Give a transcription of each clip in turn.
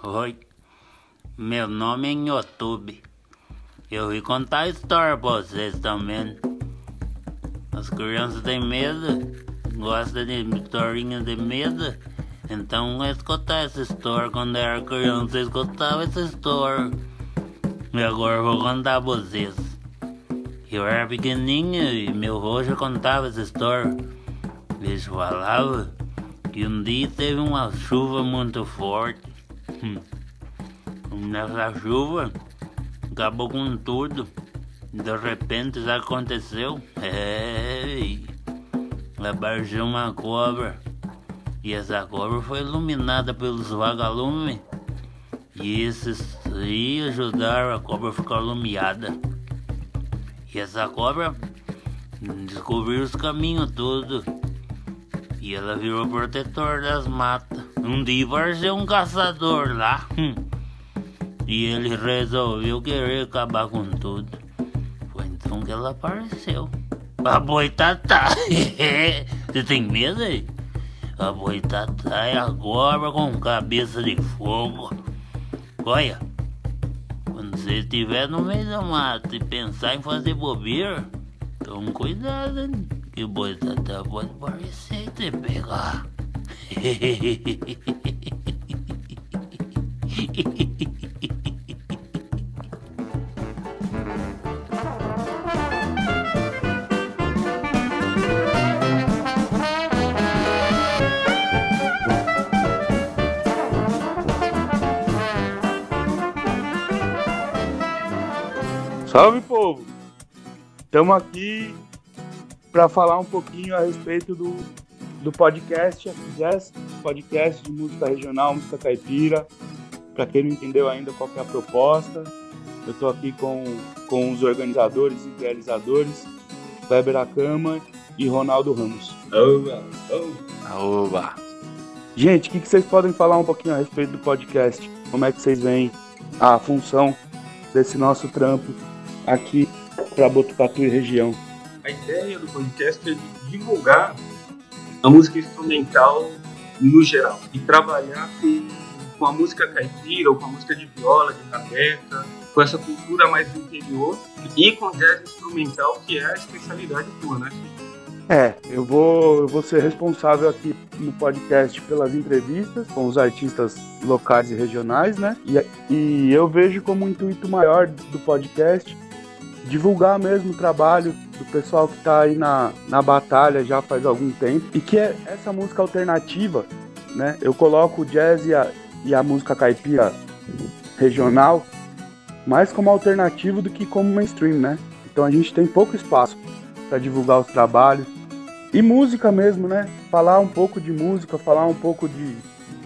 Oi, meu nome é YouTube. Eu vim contar história pra vocês também. As crianças têm medo, gostam de historinha de medo. Então vou escutar essa história. Quando eu era criança, eu escutava essa história. E agora eu vou contar pra vocês. Eu era pequenininho e meu já contava essa história. Ele falava que um dia teve uma chuva muito forte. Hum. Nessa chuva, acabou com tudo. De repente já aconteceu. É, apareceu uma cobra. E essa cobra foi iluminada pelos vagalumes. E esses aí ajudaram a cobra a ficar iluminada. E essa cobra descobriu os caminhos todos. E ela virou protetor das matas. Um dia apareceu um caçador lá. Hum. E ele resolveu querer acabar com tudo. Foi então que ela apareceu. A boitatá. Você tem medo aí? A boitatá é a cobra com cabeça de fogo. Olha, quando você estiver no meio da mata e pensar em fazer bobeira, tome cuidado, hein? que boitatá pode aparecer e te pegar. Salve povo! Estamos aqui para falar um pouquinho a respeito do, do podcast Jazz, podcast de música regional, música caipira. Para quem não entendeu ainda qual é a proposta, eu estou aqui com, com os organizadores e idealizadores, Weber Acama e Ronaldo Ramos. Oba! Oba! Gente, o que, que vocês podem falar um pouquinho a respeito do podcast? Como é que vocês veem a função desse nosso trampo aqui para Botucatu e região. A ideia do podcast é divulgar a música instrumental no geral e trabalhar com, com a música caipira ou com a música de viola, de rabeta, com essa cultura mais do interior e com jazz instrumental, que é a especialidade tua, né? É, eu vou, eu vou ser responsável aqui no podcast pelas entrevistas com os artistas locais e regionais, né? E, e eu vejo como intuito maior do podcast divulgar mesmo o trabalho do pessoal que está aí na, na batalha já faz algum tempo e que é essa música alternativa, né? Eu coloco o jazz e a, e a música caipira regional mais como alternativo do que como mainstream, né? Então a gente tem pouco espaço para divulgar os trabalhos e música mesmo, né? Falar um pouco de música, falar um pouco de,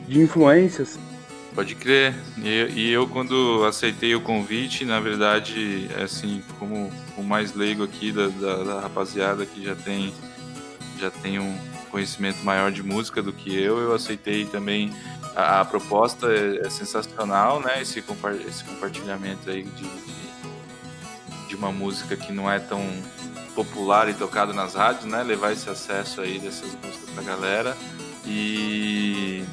de influências Pode crer. E, e, eu, quando aceitei o convite, na verdade, assim, como o mais leigo aqui da, da, da, rapaziada que já tem, já tem um conhecimento maior de música do que eu, eu aceitei também. A, a proposta é, é, sensacional, né? Esse, esse compartilhamento aí de, de, de uma música que não é tão popular e tocada nas rádios, né? Levar esse acesso aí dessas músicas pra galera. E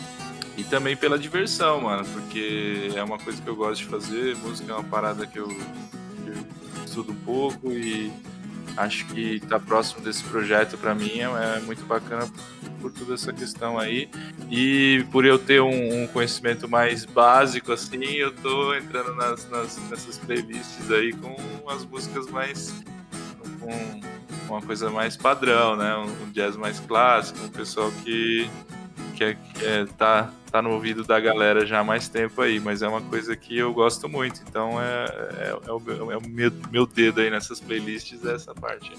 e também pela diversão, mano, porque é uma coisa que eu gosto de fazer. Música é uma parada que eu, que eu estudo um pouco e acho que tá próximo desse projeto para mim é, é, muito bacana por, por, toda essa questão aí. E por eu ter um, um, conhecimento mais básico, assim, eu tô entrando nas, nas, nessas playlists aí com as músicas mais. com uma coisa mais padrão, né? Um, um jazz mais clássico, um pessoal que que, é, é, tá, tá no ouvido da galera já há mais tempo aí, mas é uma coisa que eu gosto muito, então é, é, é o, é o meu, meu dedo aí nessas playlists, é essa parte.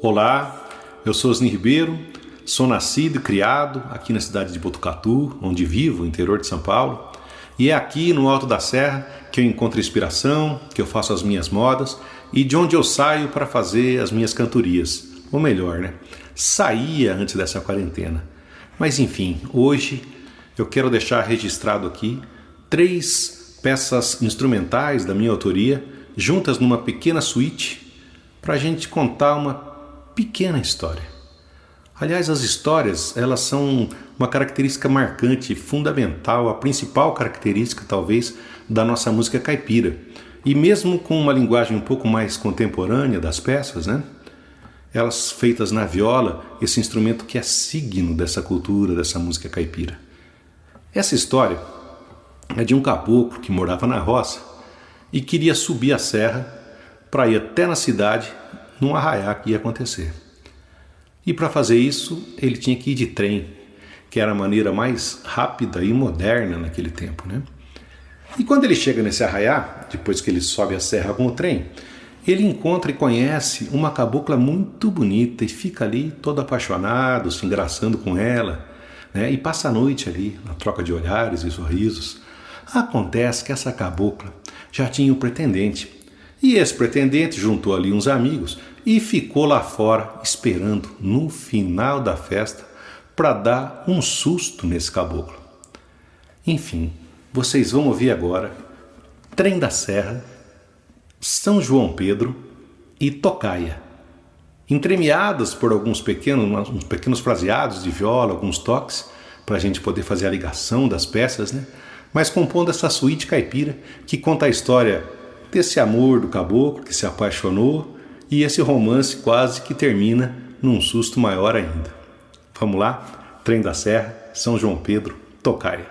Olá, eu sou Osni Ribeiro, sou nascido e criado aqui na cidade de Botucatu, onde vivo, interior de São Paulo, e é aqui no Alto da Serra que eu encontro inspiração, que eu faço as minhas modas e de onde eu saio para fazer as minhas cantorias. Ou melhor, né? Saía antes dessa quarentena. Mas enfim, hoje eu quero deixar registrado aqui três peças instrumentais da minha autoria, juntas numa pequena suíte, para a gente contar uma pequena história. Aliás, as histórias, elas são uma característica marcante, fundamental, a principal característica, talvez, da nossa música caipira. E mesmo com uma linguagem um pouco mais contemporânea das peças, né? Elas feitas na viola, esse instrumento que é signo dessa cultura, dessa música caipira. Essa história é de um caboclo que morava na roça e queria subir a serra para ir até na cidade num arraiá que ia acontecer. E para fazer isso, ele tinha que ir de trem, que era a maneira mais rápida e moderna naquele tempo, né? E quando ele chega nesse arraiá, depois que ele sobe a serra com o trem, ele encontra e conhece uma cabocla muito bonita e fica ali todo apaixonado, se engraçando com ela, né? E passa a noite ali na troca de olhares e sorrisos. Acontece que essa cabocla já tinha um pretendente. E esse pretendente juntou ali uns amigos e ficou lá fora esperando no final da festa para dar um susto nesse caboclo. Enfim, vocês vão ouvir agora Trem da Serra, São João Pedro e Tocaia. Entremeadas por alguns pequenos, uns pequenos fraseados de viola, alguns toques, para a gente poder fazer a ligação das peças, né? mas compondo essa suíte caipira que conta a história desse amor do caboclo que se apaixonou e esse romance quase que termina num susto maior ainda. Vamos lá? Trem da Serra, São João Pedro, Tocaia.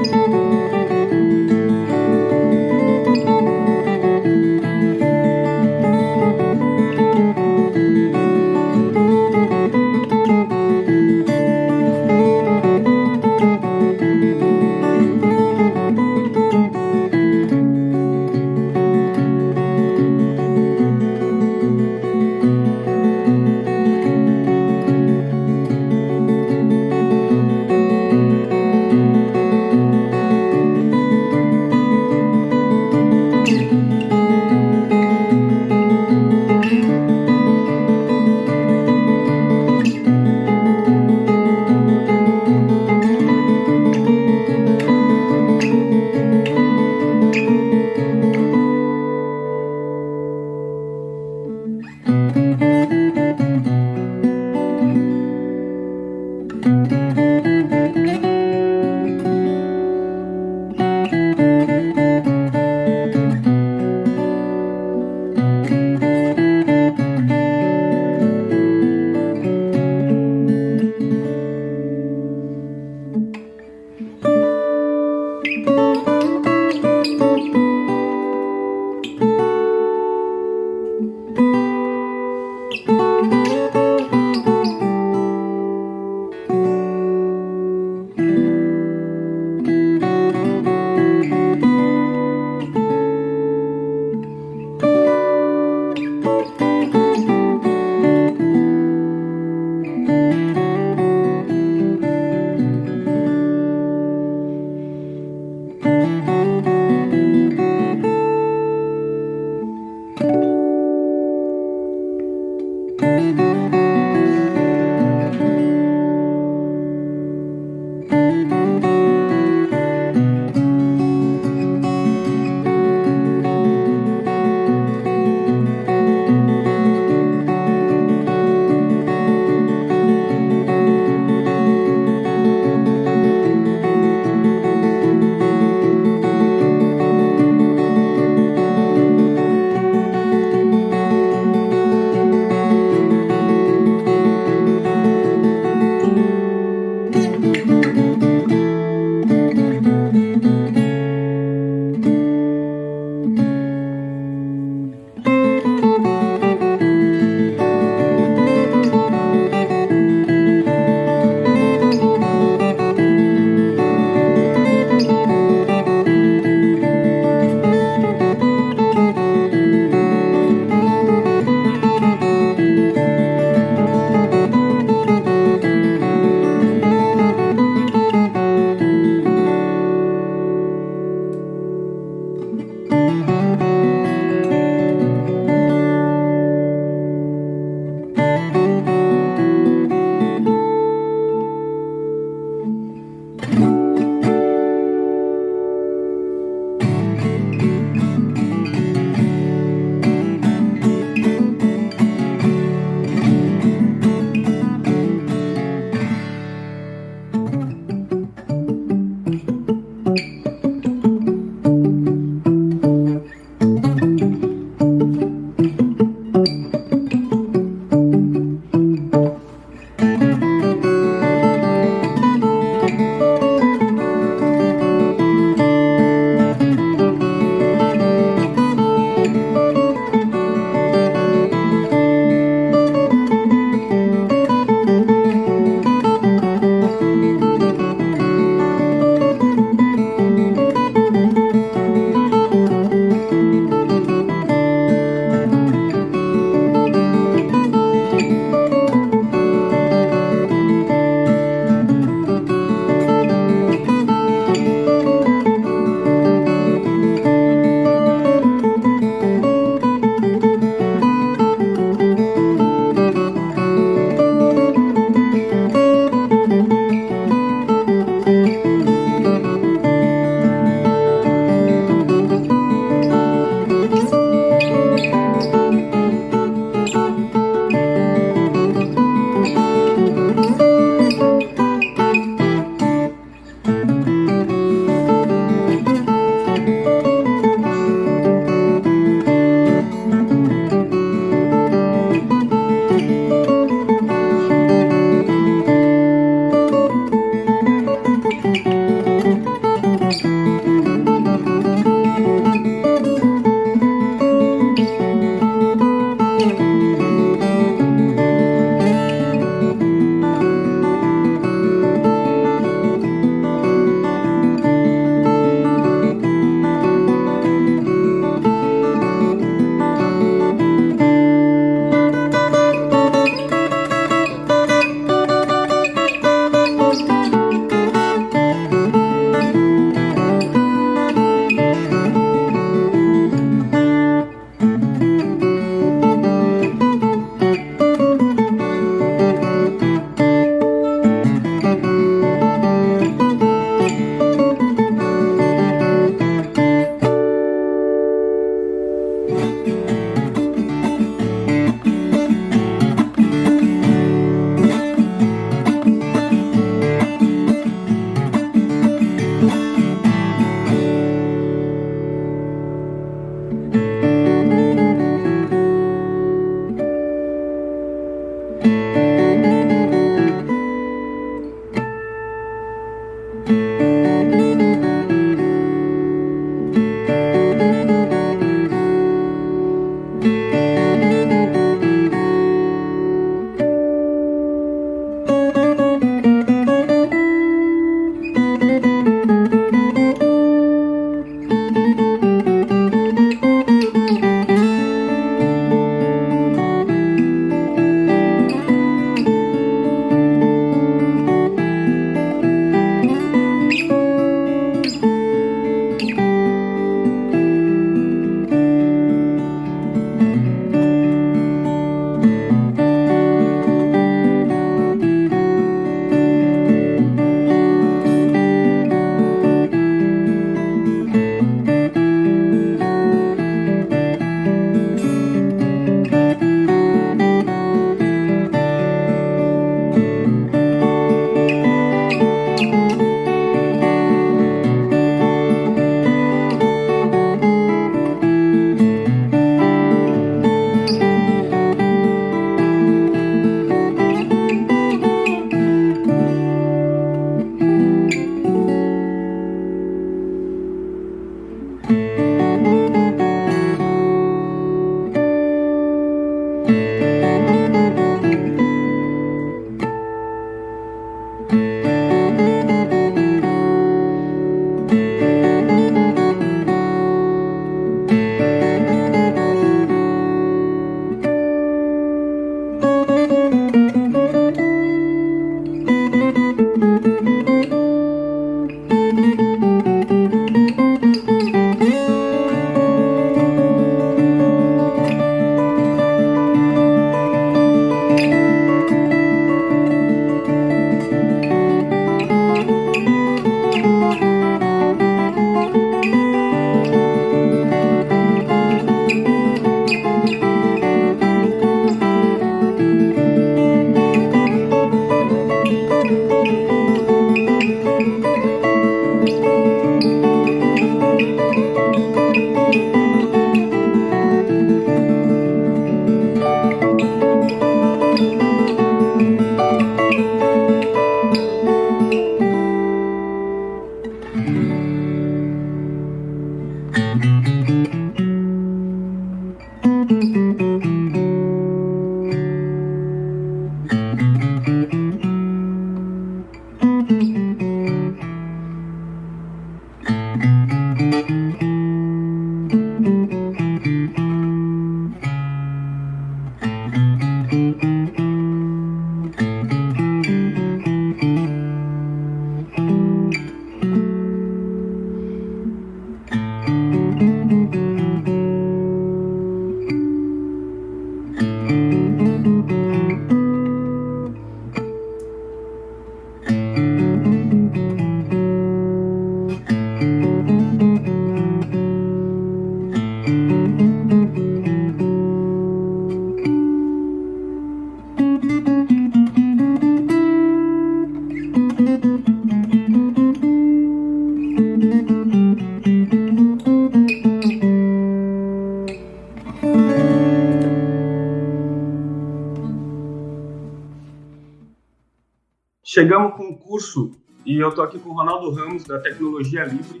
Chegamos com um curso e eu tô aqui com o Ronaldo Ramos da Tecnologia Livre,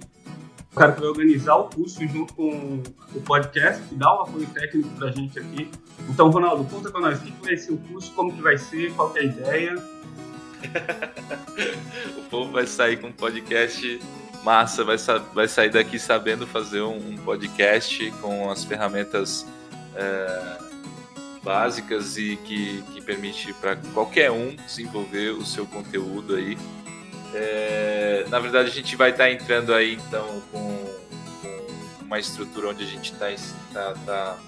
o cara que vai organizar o curso junto com o podcast, que dá um apoio técnico pra gente aqui. Então, Ronaldo, conta pra nós o que vai ser o curso, como que vai ser, qual que é a ideia. o povo vai sair com um podcast massa, vai, sa vai sair daqui sabendo fazer um, um podcast com as ferramentas é, básicas e que, que permite para qualquer um desenvolver o seu conteúdo aí. É, na verdade, a gente vai estar tá entrando aí então com, com, uma estrutura onde a gente está tá, tá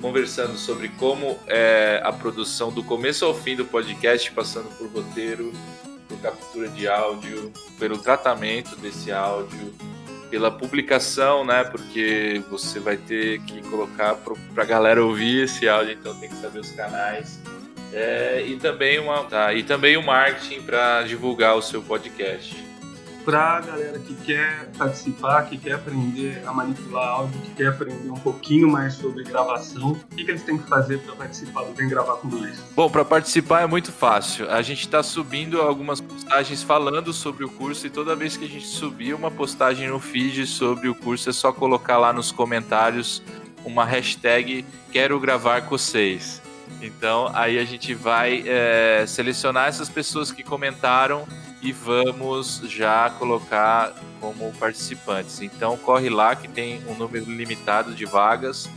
conversando sobre como é a produção do começo ao fim do podcast, passando por roteiro, por captura de áudio, pelo tratamento desse áudio, pela publicação, né? Porque você vai ter que colocar para a galera ouvir esse áudio, então tem que saber os canais. É, e também uma tá, e também o marketing para divulgar o seu podcast para a galera que quer participar, que quer aprender a manipular áudio, que quer aprender um pouquinho mais sobre gravação, o que, que eles têm que fazer para participar do Vem Gravar com Nós? Bom, para participar é muito fácil. A gente está subindo algumas postagens falando sobre o curso e toda vez que a gente subir uma postagem no feed sobre o curso é só colocar lá nos comentários uma hashtag quero gravar com vocês. Então aí a gente vai é, selecionar essas pessoas que comentaram e vamos já colocar como participantes. Então corre lá que tem um número limitado de vagas.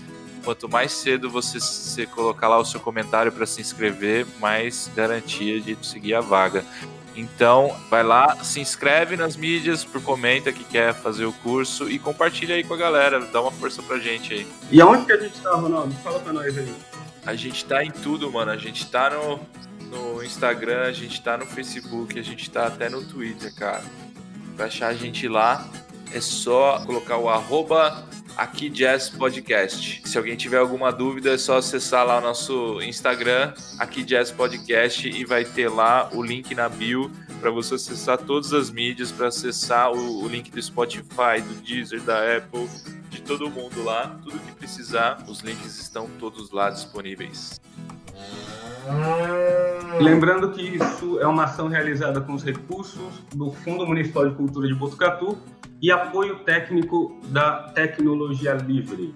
Quanto mais cedo você, você colocar lá o seu comentário para se inscrever, mais garantia de conseguir a vaga. Então, vai lá, se inscreve nas mídias, por comenta que quer fazer o curso e compartilha aí com a galera, dá uma força pra gente aí. E aonde que a gente tá, Ronaldo? Fala pra nós aí. A gente tá em tudo, mano. A gente tá no, no Instagram, a gente tá no Facebook, a gente tá até no Twitter, cara. Pra achar a gente lá, é só colocar o arroba aqui Jazz Podcast. Se alguém tiver alguma dúvida, é só acessar lá o nosso Instagram, aqui Jazz Podcast, e vai ter lá o link na bio para você acessar todas as mídias, para acessar o, o, link do Spotify, do Deezer, da Apple, de todo mundo lá. Tudo que precisar, os links estão todos lá disponíveis. Lembrando que isso é uma ação realizada com os recursos do Fundo Municipal de Cultura de Botucatu e apoio técnico da Tecnologia Livre.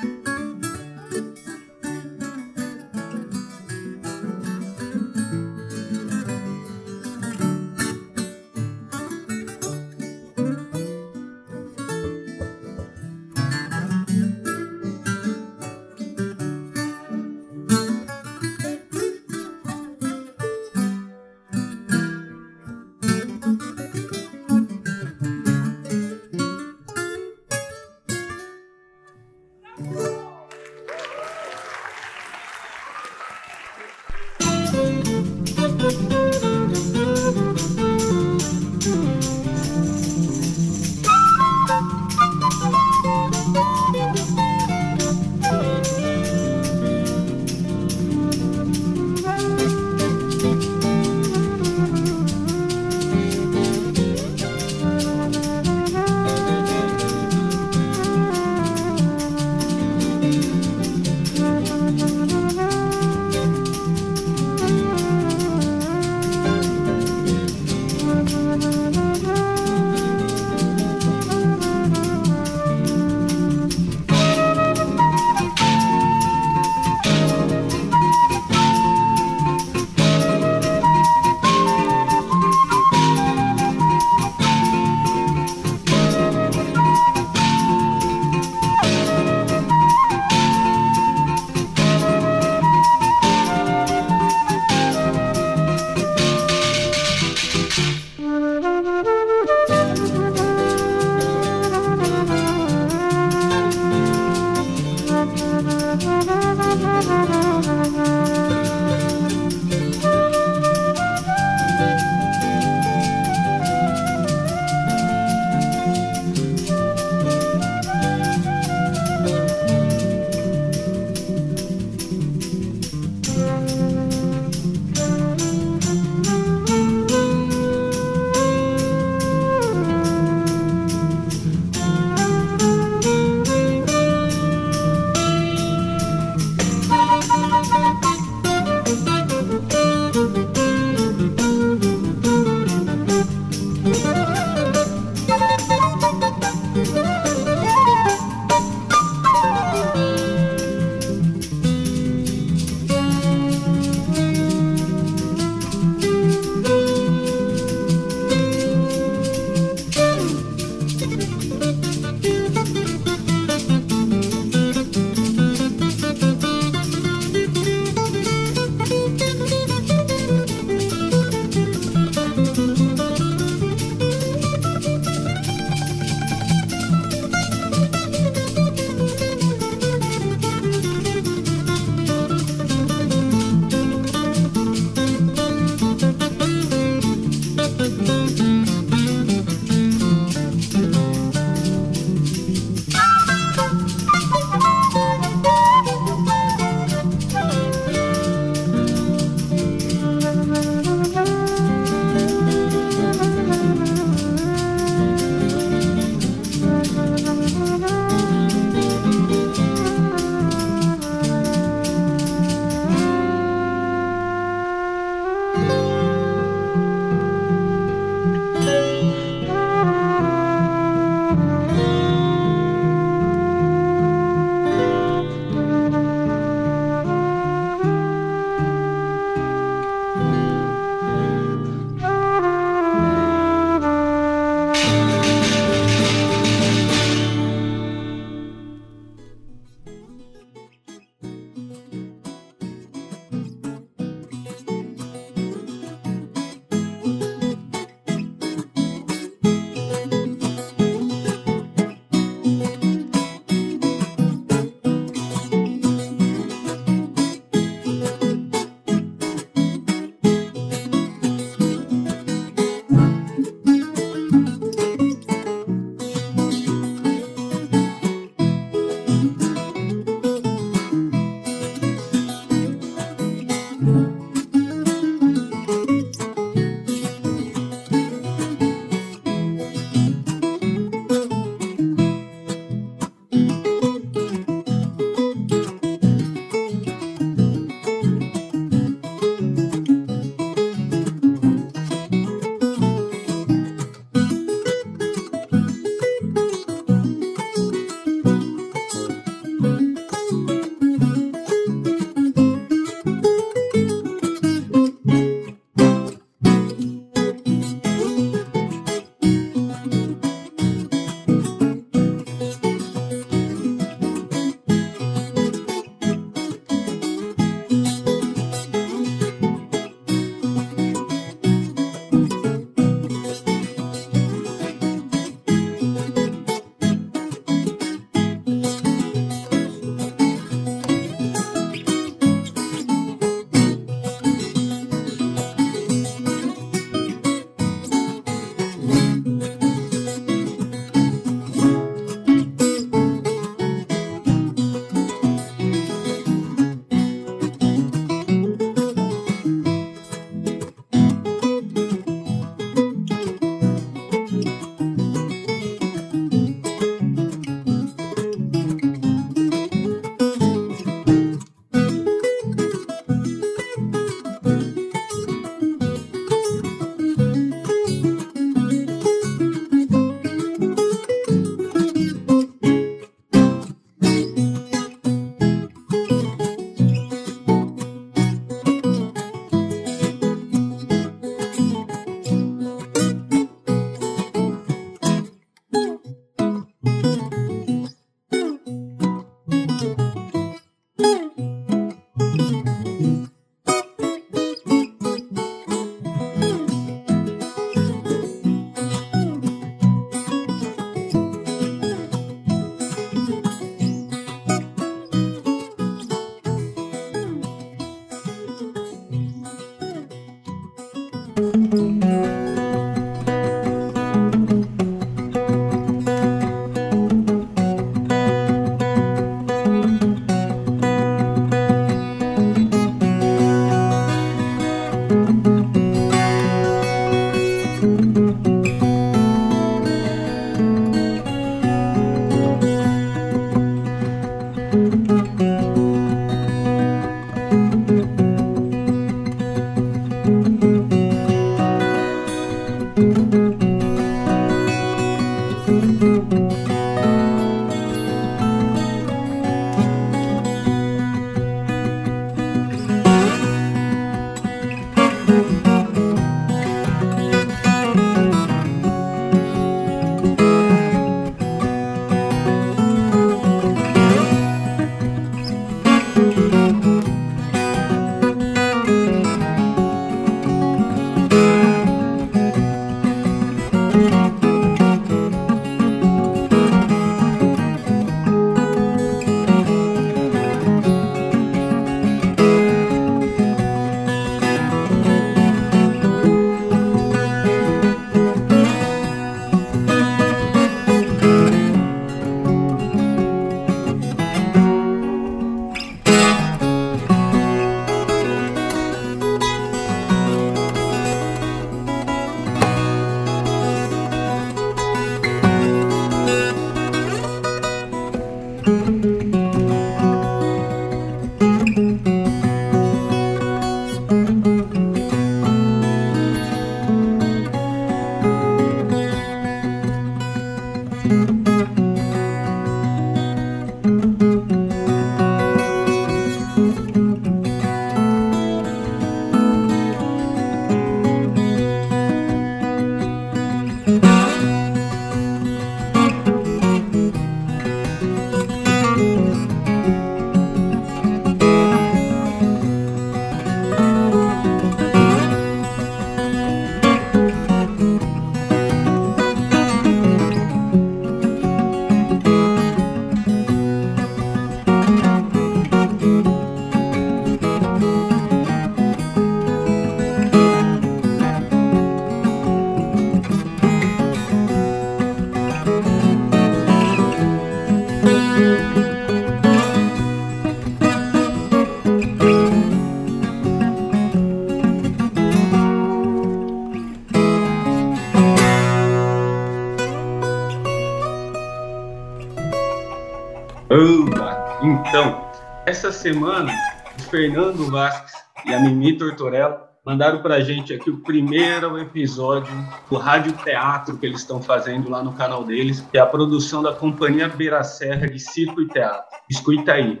Semana, o Fernando Vasques e a Mimi Tortorella mandaram para a gente aqui o primeiro episódio do Rádio Teatro que eles estão fazendo lá no canal deles, que é a produção da Companhia Beira Serra de Circo e Teatro. Escuta aí.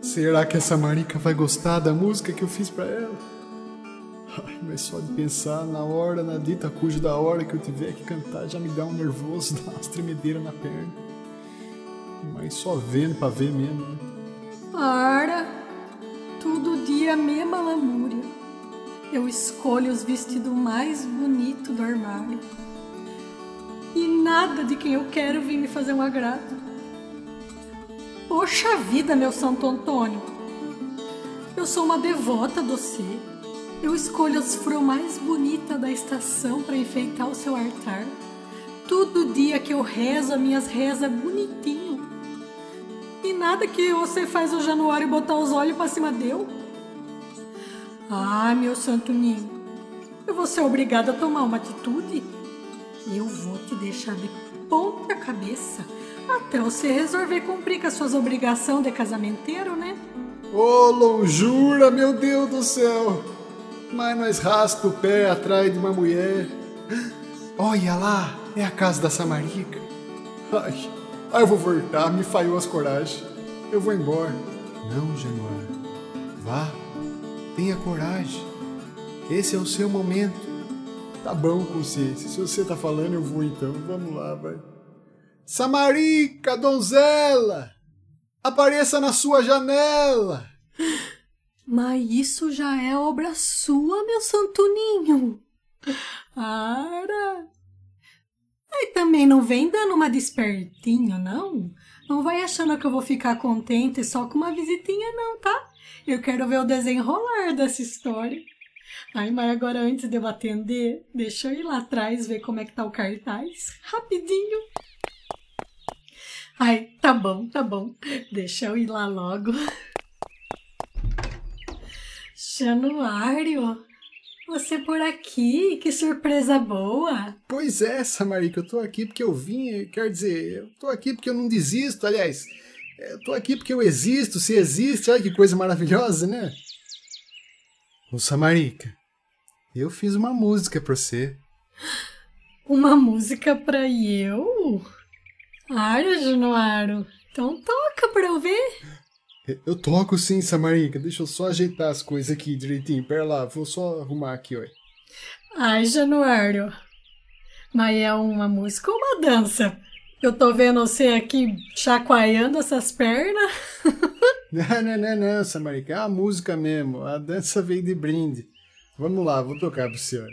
Será que essa marica vai gostar da música que eu fiz para ela? Ai, mas só de pensar na hora, na dita cuja da hora que eu tiver que cantar já me dá um nervoso, dá umas tremedeiras na perna. Mas só vendo pra ver mesmo. Né? Para! Todo dia mesma lamúria. Eu escolho os vestidos mais bonitos do armário. E nada de quem eu quero vir me fazer um agrado. Poxa vida, meu Santo Antônio! Eu sou uma devota do você. Eu escolho as flores mais bonitas da estação para enfeitar o seu altar. Todo dia que eu rezo, as minhas rezas bonitinho. E nada que você faz o Januário botar os olhos para cima deu. Ah, meu santo ninho, eu vou ser obrigada a tomar uma atitude. Eu vou te deixar de ponta cabeça até você resolver cumprir com as suas obrigações de casamenteiro, né? Ô, oh, lonjura, meu Deus do céu! Mas nós raspa o pé atrás de uma mulher. Olha lá, é a casa da Samarica. Ai, ai eu vou voltar, me falhou as coragens. Eu vou embora. Não, Januário. Vá, tenha coragem. Esse é o seu momento. Tá bom, consciência. Se você tá falando, eu vou então. Vamos lá, vai. Samarica, donzela! Apareça na sua janela! Mas isso já é obra sua, meu santo ninho. Ara. Aí também não vem dando uma despertinho, não. Não vai achando que eu vou ficar contente só com uma visitinha, não, tá? Eu quero ver o desenrolar dessa história. Ai, mas agora antes de eu atender, deixa eu ir lá atrás ver como é que tá o cartaz. Rapidinho. Ai, tá bom, tá bom. Deixa eu ir lá logo. Januário, você por aqui? Que surpresa boa! Pois é, Samarica, eu tô aqui porque eu vim, quer dizer, eu tô aqui porque eu não desisto, aliás, eu tô aqui porque eu existo, se existe, olha que coisa maravilhosa, né? Ô Samarica, eu fiz uma música pra você. Uma música pra eu? Ai, Januário, então toca pra eu ver. Eu toco sim, Samarica. Deixa eu só ajeitar as coisas aqui direitinho. Pera lá, vou só arrumar aqui, ó. Ai, Januário. Mas é uma música ou uma dança? Eu tô vendo você aqui chacoalhando essas pernas. não, não, não, não, Samarica. É a música mesmo. A dança veio de brinde. Vamos lá, vou tocar pro senhor.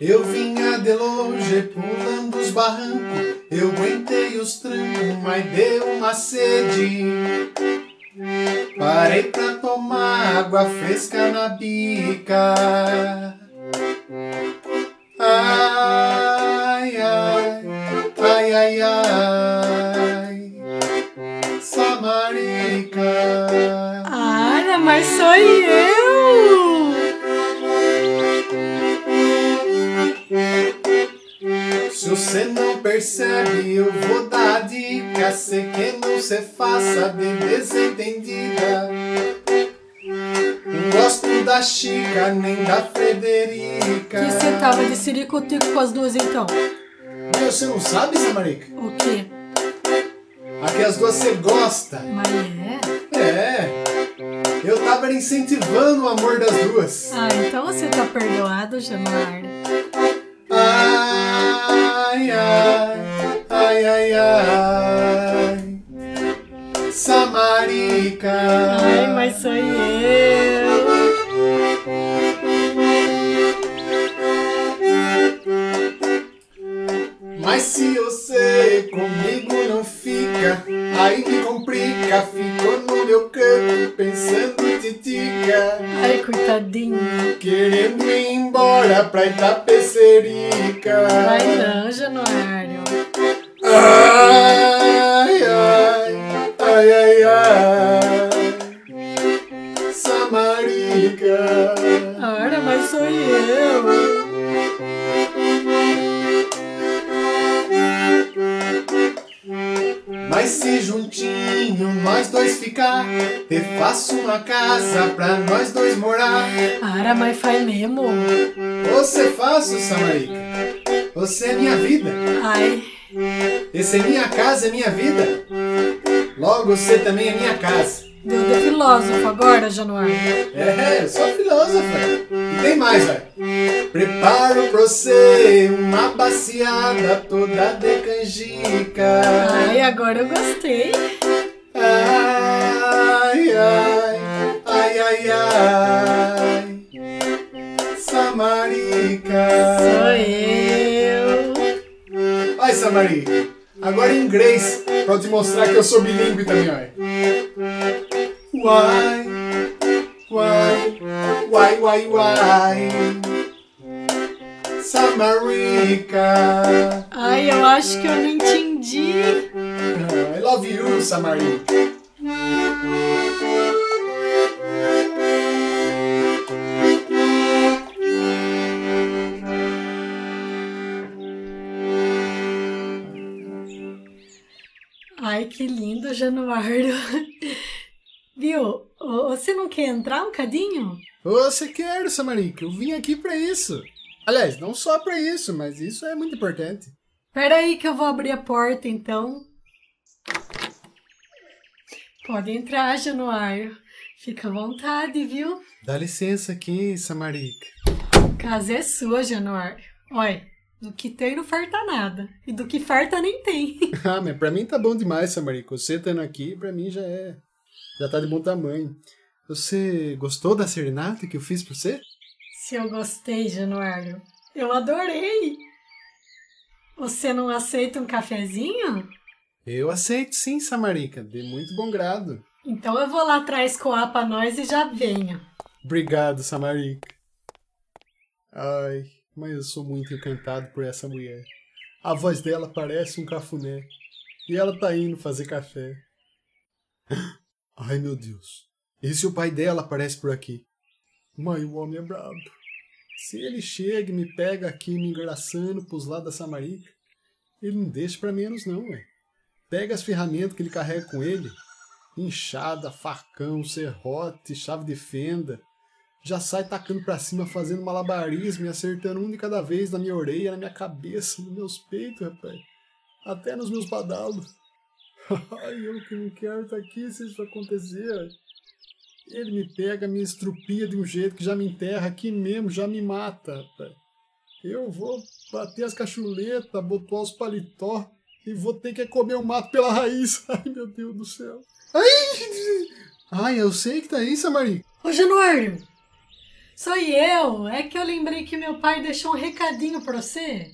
Eu vinha de longe pulando os barrancos, eu aguentei os trancos, mas deu uma sede. Parei pra tomar água fresca na bica. Ai, ai, ai, ai, ai, Samarica. Ah, mas sou eu! Você não percebe, eu vou dar dica. Sei que não se faça de desentendida. Não gosto da Chica nem da Frederica. Que você tava de siricotico com as duas então? Meu, você não sabe, Samarica? O quê? Aqui as duas você gosta. Mas é? É. Eu tava incentivando o amor das duas. Ah, então você tá perdoado, Januário. Ai, ai, ai, ai, ai. Samarica. Faço, Samarica. Você é minha vida. Ai, Esse é minha casa, é minha vida. Logo você também é minha casa. deu de filósofo agora, Januário. É, eu sou filósofa. E tem mais, vai. Preparo pra você uma baciada toda de canjica. Ai, agora eu gostei. Ai, ai, ai, ai, ai. Samarica. Sou eu. Ai, Samarica. Agora em inglês, pra te mostrar que eu sou bilíngue também, olha. Why, why, why, why, why. Samarica. Ai, eu acho que eu não entendi. I love you, Samarica. Ai, que lindo, Januário. Viu? Você não quer entrar um cadinho? Você quer, Samarica? Eu vim aqui pra isso. Aliás, não só pra isso, mas isso é muito importante. Pera aí que eu vou abrir a porta, então. Pode entrar, Januário. Fica à vontade, viu? Dá licença aqui, Samarica. Casa é sua, Januário. Olha, do que tem não farta nada. E do que farta nem tem. Ah, mas pra mim tá bom demais, Samarica. Você estando aqui, pra mim já é. Já tá de bom tamanho. Você gostou da serenata que eu fiz pra você? Se eu gostei, Januário, eu adorei. Você não aceita um cafezinho? Eu aceito sim, Samarica. De muito bom grado. Então eu vou lá atrás coar pra nós e já venho. Obrigado, Samarica. Ai, mas eu sou muito encantado por essa mulher. A voz dela parece um cafuné. E ela tá indo fazer café. Ai, meu Deus. E se o pai dela aparece por aqui? Mãe, o homem é brabo. Se ele chega e me pega aqui me engraçando pros lados da Samarica, ele não deixa pra menos não, ué. Pega as ferramentas que ele carrega com ele. Enxada, facão, serrote, chave de fenda. Já sai tacando pra cima, fazendo malabarismo e acertando um de cada vez na minha orelha, na minha cabeça, nos meus peitos, rapaz. Até nos meus badalos. Ai, eu que não quero estar aqui se isso acontecer. Ele me pega, me estrupia de um jeito que já me enterra aqui mesmo, já me mata, rapaz. Eu vou bater as cachuletas, botar os paletó e vou ter que comer o mato pela raiz. Ai, meu Deus do céu. Ai, ai eu sei que tá aí, Samari. Ô, Januário! Sou eu! É que eu lembrei que meu pai deixou um recadinho pra você.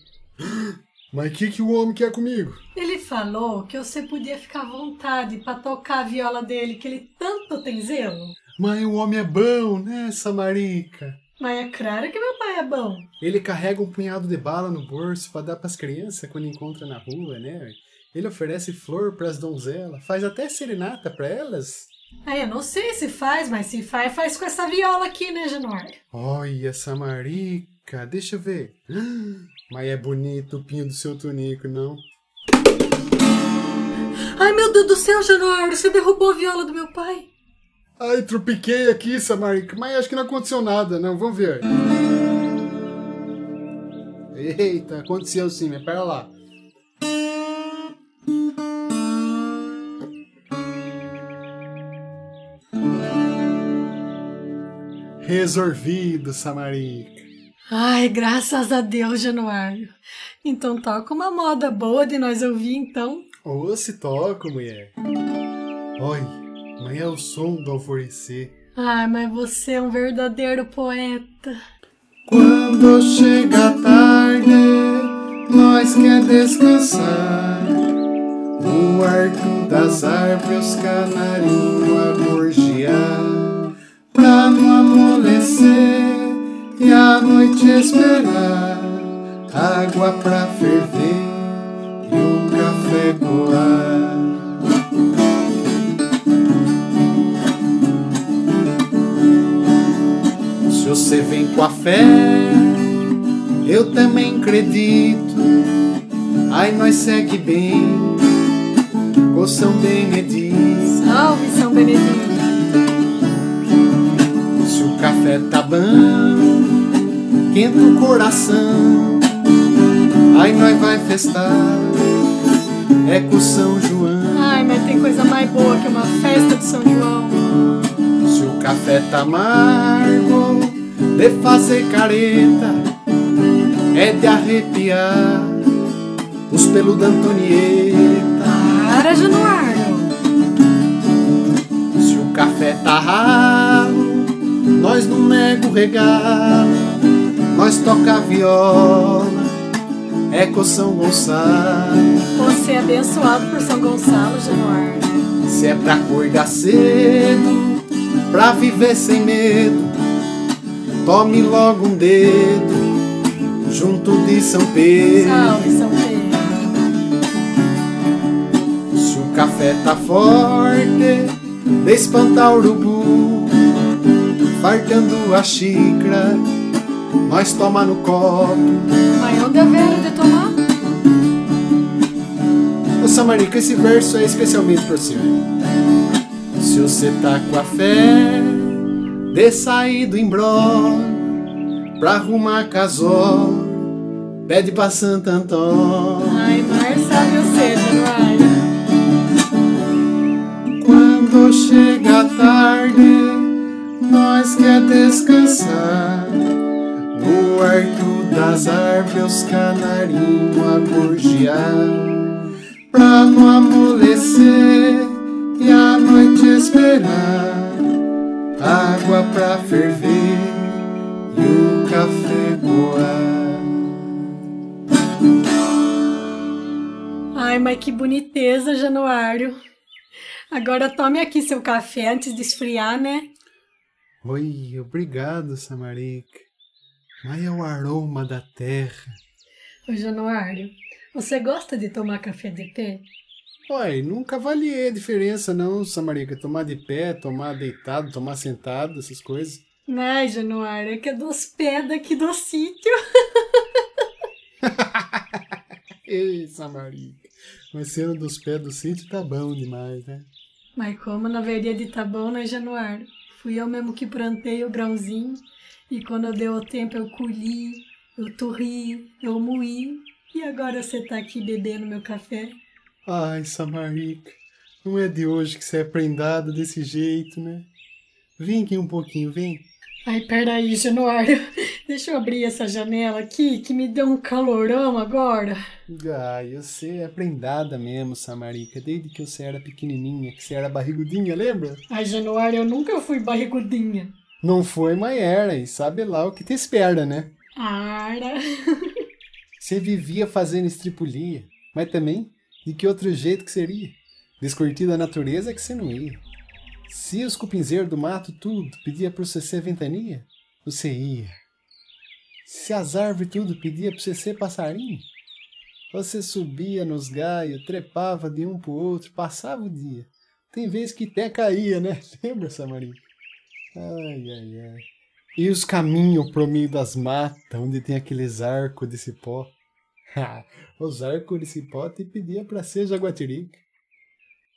Mas o que, que o homem quer comigo? Ele falou que você podia ficar à vontade pra tocar a viola dele, que ele tanto tem zelo. Mas o homem é bom, né, Samarica? Mas é claro que meu pai é bom. Ele carrega um punhado de bala no bolso pra dar pras crianças quando encontra na rua, né? Ele oferece flor pras donzelas, faz até serenata pra elas. Ah, eu não sei se faz, mas se faz, faz com essa viola aqui, né, Januário? Olha essa marica, deixa eu ver. Mas é bonito o pinho do seu tunico, não? Ai, meu Deus do céu, Januário, você derrubou a viola do meu pai. Ai, tropiquei aqui, Samarica, mas acho que não aconteceu nada, não. Vamos ver. Eita, aconteceu sim, mas pera lá. Resolvido, Samarica. Ai, graças a Deus, Januário. Então toca uma moda boa de nós ouvir, então. Ô, se toca, mulher. Oi, mas é o som do alvorecer. Ai, mas você é um verdadeiro poeta. Quando chega a tarde, nós quer descansar. No arco das árvores, canarinho a gorjear. Pra não amolecer e a noite esperar. Água pra ferver e o café coar. Se você vem com a fé, eu também acredito. Ai, nós segue bem, com São Benedito. Salve, São Benedito. Se o café tá bom, quenta o coração. Ai, nós vai festar, é com São João. Ai, mas tem coisa mais boa que uma festa de São João. Se o café tá amargo, de fazer careta, é de arrepiar os pelos da Antonieta. Para, Januário. Se o café tá ralo, nós não nega o regalo, nós toca viola, é com São Gonçalo. Você é abençoado por São Gonçalo, Januário. Se é pra acordar cedo, pra viver sem medo, tome logo um dedo junto de São Pedro. Salve, São Pedro. Se o café tá forte, de espantar o urubu, fartando a xícara, nós toma no copo. Mas onde é velho de tomar? Ô Samarica, esse verso é especialmente pra você. Se você tá com a fé de sair do embrólio pra arrumar casó, pede pra Santo Antônio. Ai, mas sabe você, Januário. Quando chega a tarde, nós quer descansar. No arco das árvores, canarinho a gorjear. Pra não amolecer e a noite esperar. Água pra ferver e o café coar. Ai, mas que boniteza, Januário. Agora tome aqui seu café antes de esfriar, né? Oi, obrigado, Samarica. Mas é o aroma da terra. Ô, Januário, você gosta de tomar café de pé? Oi, nunca avaliei a diferença não, Samarica. Tomar de pé, tomar deitado, tomar sentado, essas coisas. Ai, Januário, é que é dos pés daqui do sítio. Ei, Samarica. Mas sendo dos pés do sítio tá bom demais, né? Mas como na verdade tá bom, né, Januário? Fui eu mesmo que plantei o grãozinho e quando deu o tempo eu colhi, eu torri, eu moí e agora você tá aqui bebendo meu café. Ai, Samarica. Não é de hoje que você é prendada desse jeito, né? Vem aqui um pouquinho, vem. Ai, peraí, Januário. Deixa eu abrir essa janela aqui que me deu um calorão agora. Ai, você é prendada mesmo, Samarica, desde que você era pequenininha, que você era barrigudinha, lembra? Ai, Januário, eu nunca fui barrigudinha. Não foi, mas era, e sabe lá o que te espera, né? Ara. Você vivia fazendo estripulia, mas também, de que outro jeito que seria? Descurtida a natureza que você não ia. Se os cupinzeiros do mato tudo pedia pra você ser ventania, você ia. Se as árvores tudo pedia pra você ser passarinho, você subia nos galhos, trepava de um pro outro, passava o dia. Tem vezes que até caía, né? Lembra, Samarica? Ai, ai, ai. E os caminhos pro meio das matas, onde tem aqueles arcos de cipó. os arcos de cipó te pedia pra ser jaguatirica.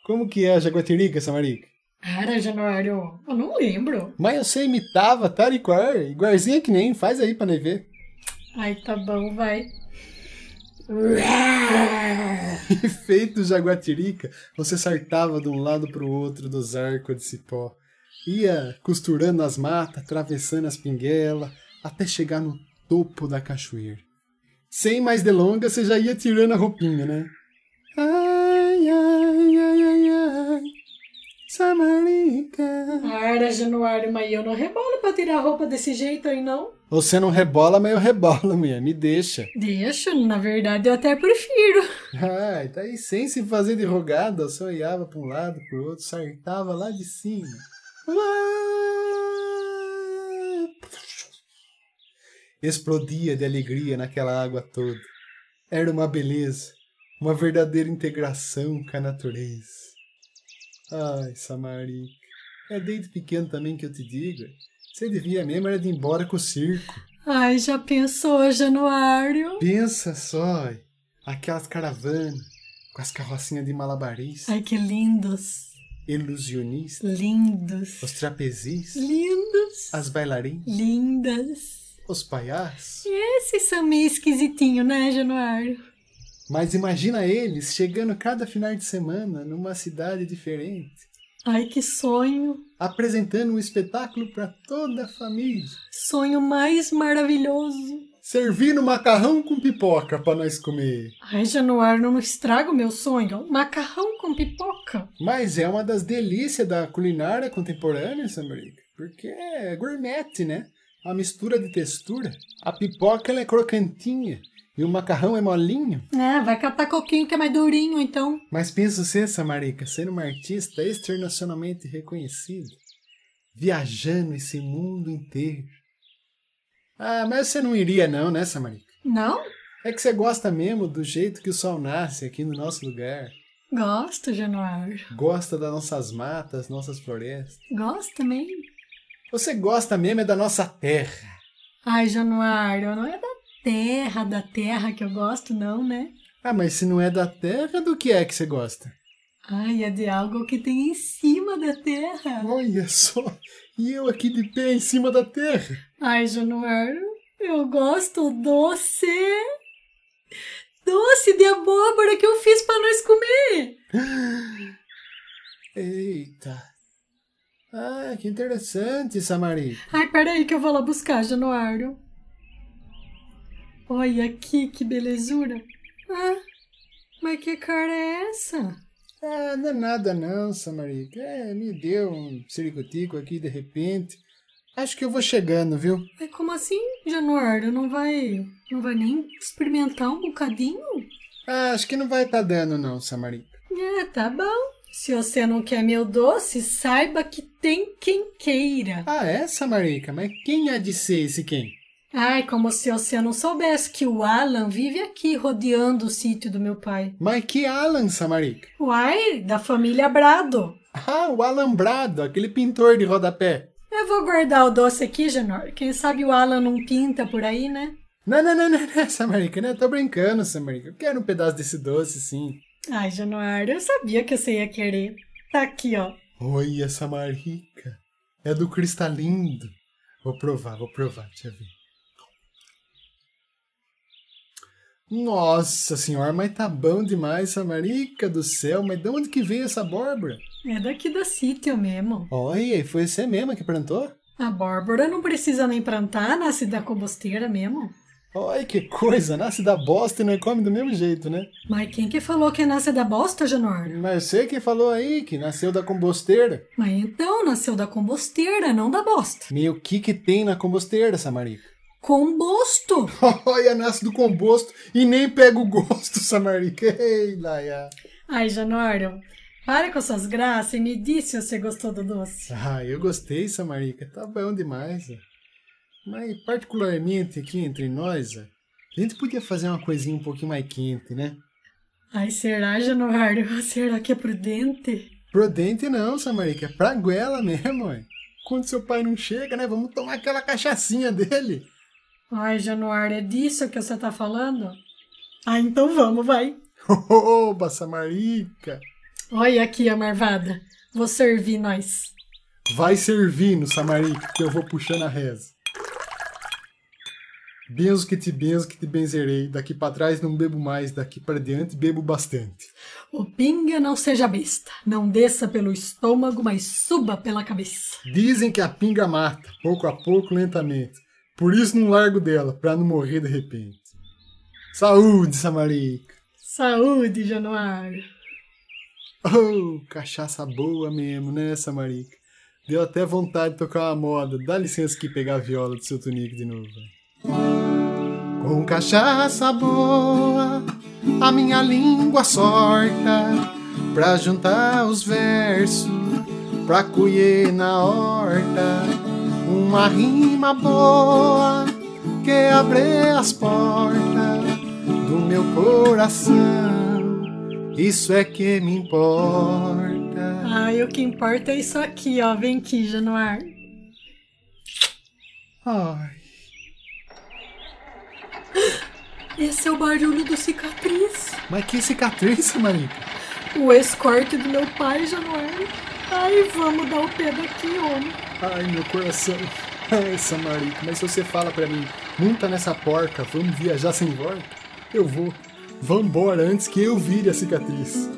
Como que é a jaguatirica, Samarica? Era, Januário, eu não lembro. Mas você imitava, tal e qual, igualzinha que nem, faz aí pra nós ver. Ai, tá bom, vai. E feito jaguatirica, você saltava de um lado pro outro dos arcos de cipó. Ia costurando as matas, atravessando as pinguelas, até chegar no topo da cachoeira. Sem mais delongas, você já ia tirando a roupinha, né? Samarica. Para, Januário, mas eu não rebolo pra tirar a roupa desse jeito aí, não. Você não rebola, mas eu rebolo, mulher. Me deixa. Deixa, na verdade eu até prefiro. Ai, tá aí sem se fazer de rogada, só olhava pra um lado, pro outro, sartava lá de cima. Explodia de alegria naquela água toda. Era uma beleza, uma verdadeira integração com a natureza. Ai, Samarica, é desde pequeno também que eu te digo. Você devia mesmo era de ir embora com o circo. Ai, já pensou, Januário? Pensa só, aquelas caravanas com as carrocinhas de malabarista, Ai, que lindos. ilusionistas, Lindos. os trapezistas, Lindos. as bailarinas, Lindas. os palhaços. Esses são meio esquisitinhos, né, Januário? Mas imagina eles chegando cada final de semana numa cidade diferente, Ai, que sonho. apresentando um espetáculo para toda a família, Sonho mais maravilhoso. servindo macarrão com pipoca para nós comer. Ai, Januário, não estraga o meu sonho. Macarrão com pipoca. Mas é uma das delícias da culinária contemporânea, Samarica, porque é gourmet, né? A mistura de textura. A pipoca ela é crocantinha e o macarrão é molinho. É, vai catar coquinho que é mais durinho, então. Mas pensa você, Samarica, sendo uma artista externacionalmente reconhecida, viajando esse mundo inteiro. Ah, mas você não iria não, né, Samarica? Não? É que você gosta mesmo do jeito que o sol nasce aqui no nosso lugar. Gosto, Januário. Gosta das nossas matas, nossas florestas. Gosto também. Você gosta mesmo é da nossa terra. Ai, Januário, não é da terra, da terra que eu gosto, não, né? Ah, mas se não é da terra, do que é que você gosta? Ai, é de algo que tem em cima da terra. Olha só, e eu aqui de pé em cima da terra. Ai, Januário, eu gosto doce. Doce de abóbora que eu fiz pra nós comer. Eita. Ah, que interessante, Samarica. Ai, peraí que eu vou lá buscar, Januário. Olha aqui, que belezura. Ah, mas que cara é essa? Ah, não é nada não, Samarica. É, me deu um ciricutico aqui de repente. Acho que eu vou chegando, viu? Mas como assim, Januário? Não vai, não vai nem experimentar um bocadinho? Ah, acho que não vai tá dando não, Samarica. É, tá bom. Se você não quer meu doce, saiba que tem quem queira. Ah, é, Samarica? Mas quem há de ser esse quem? Ai, como se você não soubesse que o Alan vive aqui rodeando o sítio do meu pai. Mas que Alan, Samarica? Uai, da família Brado. Ah, o alambrado, aquele pintor de rodapé. Eu vou guardar o doce aqui, Janor. Quem sabe o Alan não pinta por aí, né? Não, não, não, não, não, Samarica, né? Tô brincando, Samarica. Eu quero um pedaço desse doce, sim. Ai, Januário, eu sabia que você ia querer. Tá aqui, ó. Olha, Samarica. É do cristalindo. Vou provar, vou provar, deixa eu ver. Nossa senhora, mas tá bom demais, Samarica do céu. Mas de onde que veio essa abóbora? É daqui do sítio mesmo. Olha, e foi você mesma que plantou? A bórbora não precisa nem plantar, nasce da composteira mesmo. Olha que coisa, nasce da bosta e não come do mesmo jeito, né? Mas quem que falou que nasce da bosta, Januário? Mas você que falou aí que nasceu da composteira. Mas então nasceu da composteira, não da bosta. E o que que tem na composteira, Samarica? Composto! Olha, nasce do composto e nem pega o gosto, Samarica. Ei, Laia. Ai, Januário, para com suas graças e me diz se você gostou do doce. Ah, eu gostei, Samarica. Tá bom demais. Mas, particularmente aqui entre nós, a gente podia fazer uma coisinha um pouquinho mais quente, né? Ai, será, Januário? Será que é prudente? Prudente não, Samarica. É pra goela mesmo, ué. Quando seu pai não chega, né? Vamos tomar aquela cachaçinha dele. Ai, Januário, é disso que você tá falando? Ah, então vamos, vai. Oba, Samarica. Olha aqui a marvada. Vou servir nós. Vai servindo, Samarica, que eu vou puxando a reza. Benzo que te benzo, que te benzerei. Daqui para trás não bebo mais, daqui para diante bebo bastante. O pinga não seja besta. Não desça pelo estômago, mas suba pela cabeça. Dizem que a pinga mata, pouco a pouco, lentamente. Por isso não largo dela, para não morrer de repente. Saúde, Samarica. Saúde, Januário. Oh, cachaça boa mesmo, né, Samarica? Deu até vontade de tocar uma moda. Dá licença aqui pegar a viola do seu tunico de novo. Com cachaça boa, a minha língua sorta pra juntar os versos, pra colher na horta uma rima boa que abre as portas do meu coração. Isso é que me importa. Ai, o que importa é isso aqui, ó. Vem aqui, Januário. Ai. Esse é o barulho do cicatriz. Mas que cicatriz, Samarica? O escorte do meu pai, Januário. Ai, vamos dar o pé daqui, homem. Ai, meu coração. Ai, Samarica, mas se você fala pra mim, monta nessa porca, vamos viajar sem volta, eu vou. Vambora antes que eu vire a cicatriz.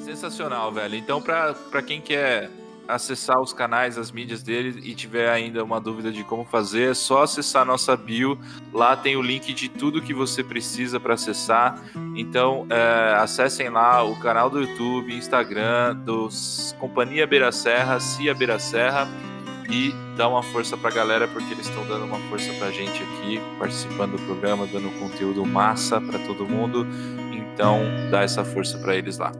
Sensacional, velho. Então, pra, pra quem quer acessar os canais, as mídias dele e tiver ainda uma dúvida de como fazer, é só acessar nossa bio. Lá tem o link de tudo que você precisa para acessar. Então, é, acessem lá o canal do YouTube, Instagram, dos Companhia Beira Serra, Cia Beira Serra e dá uma força pra galera porque eles estão dando uma força pra gente aqui, participando do programa, dando conteúdo massa para todo mundo. Então, dá essa força para eles lá.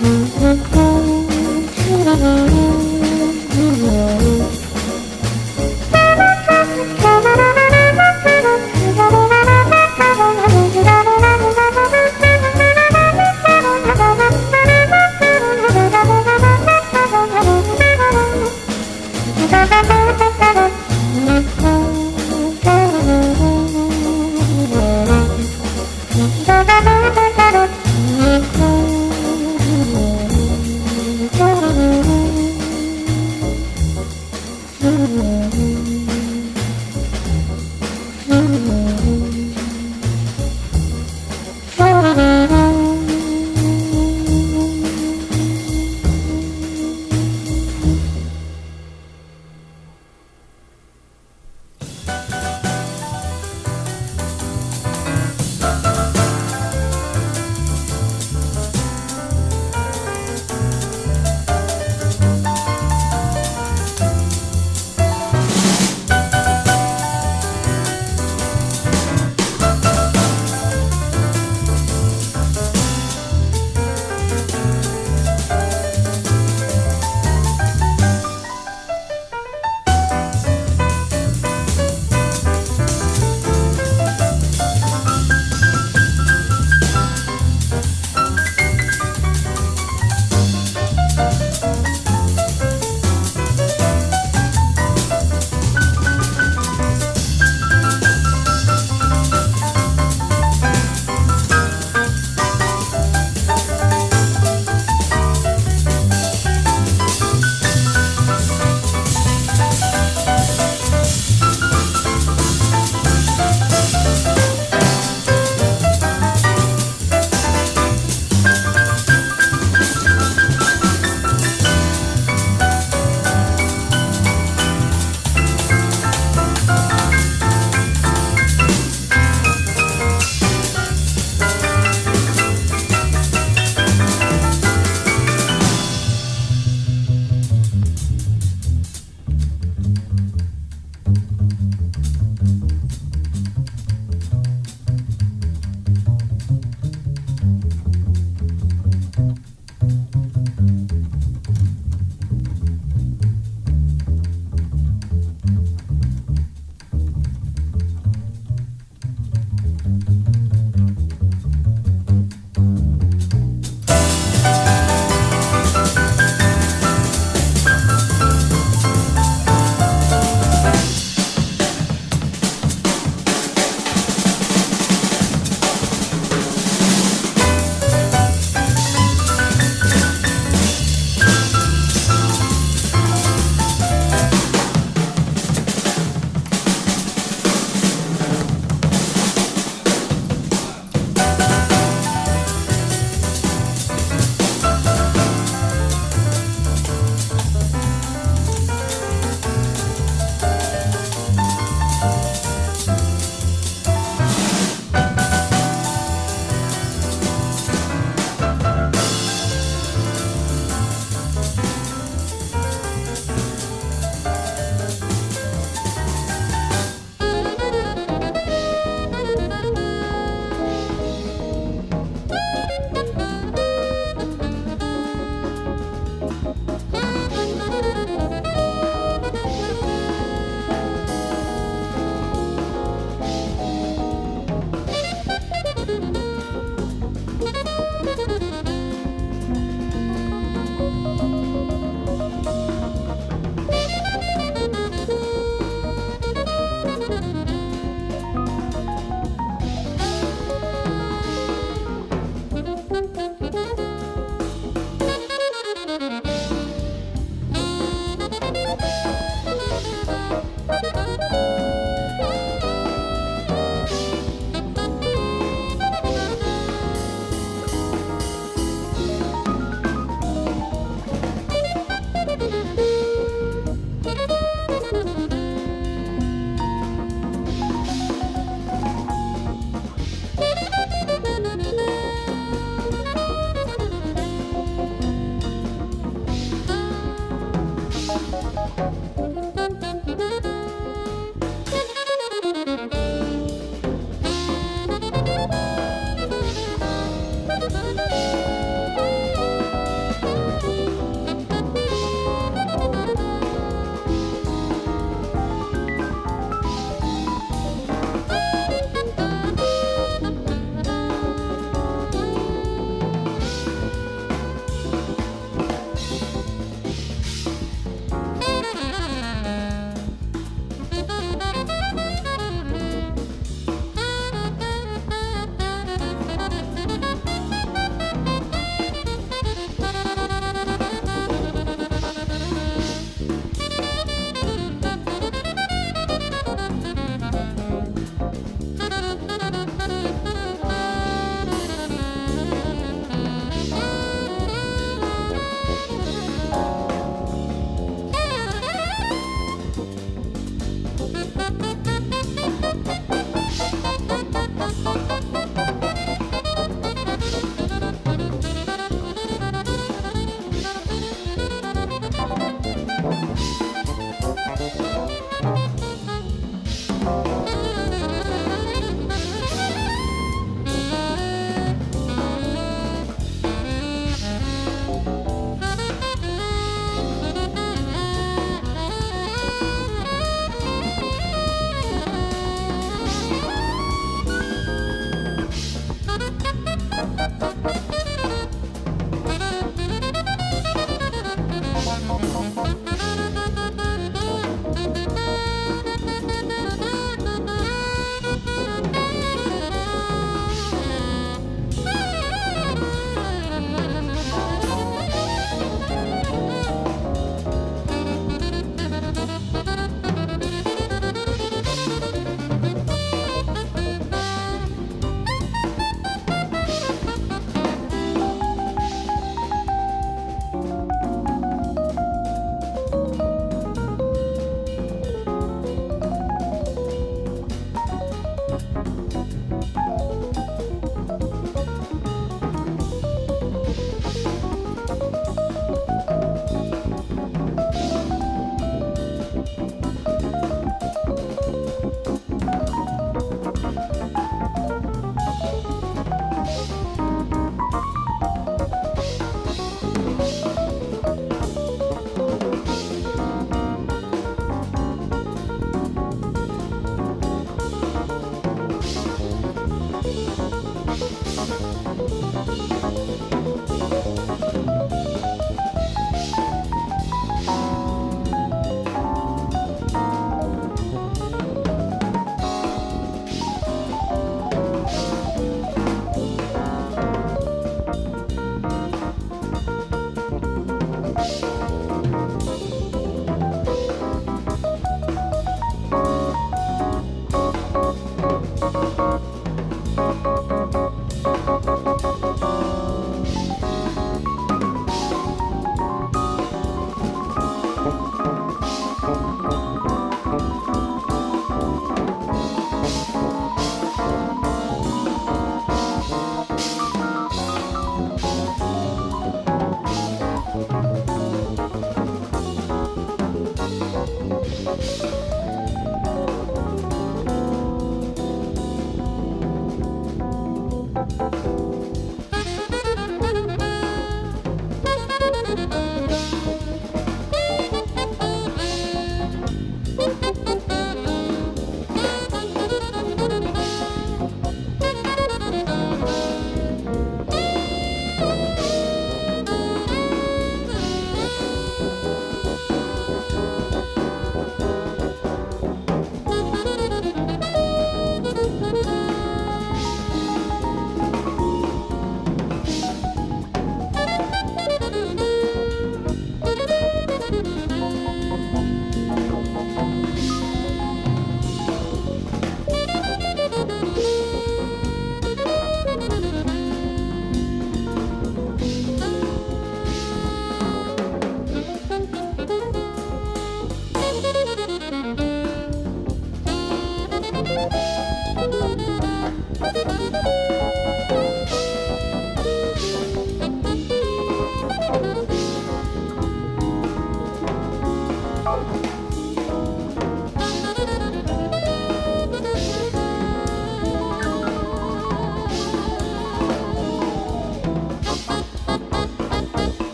Mm-hmm.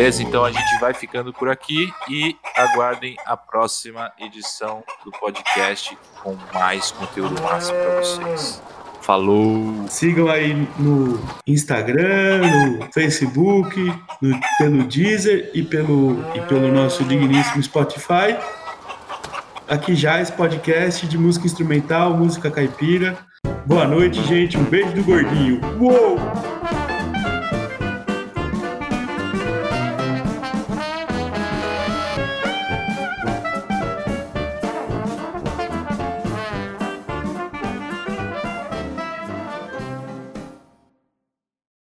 Beleza? Então a gente vai ficando por aqui e aguardem a próxima edição do podcast com mais conteúdo massa para vocês. Falou! Sigam aí no Instagram, no Facebook, no, pelo Deezer e pelo, e pelo nosso digníssimo Spotify. Aqui já esse podcast de música instrumental, música caipira. Boa noite, gente. Um beijo do gordinho. Uou!